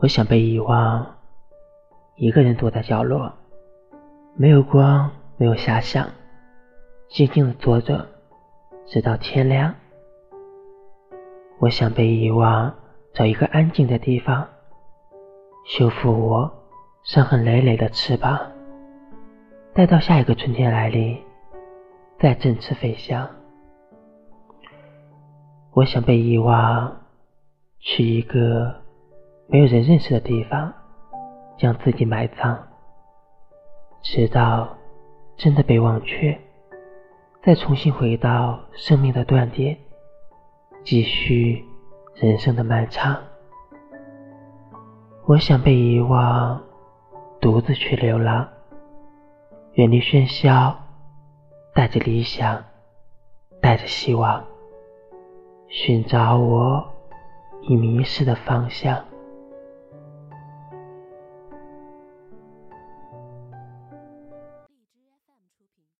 我想被遗忘，一个人躲在角落，没有光，没有遐想，静静的坐着，直到天亮。我想被遗忘，找一个安静的地方，修复我伤痕累累的翅膀，待到下一个春天来临，再振翅飞翔。我想被遗忘，去一个。没有人认识的地方，将自己埋葬，直到真的被忘却，再重新回到生命的断点，继续人生的漫长。我想被遗忘，独自去流浪，远离喧嚣，带着理想，带着希望，寻找我已迷失的方向。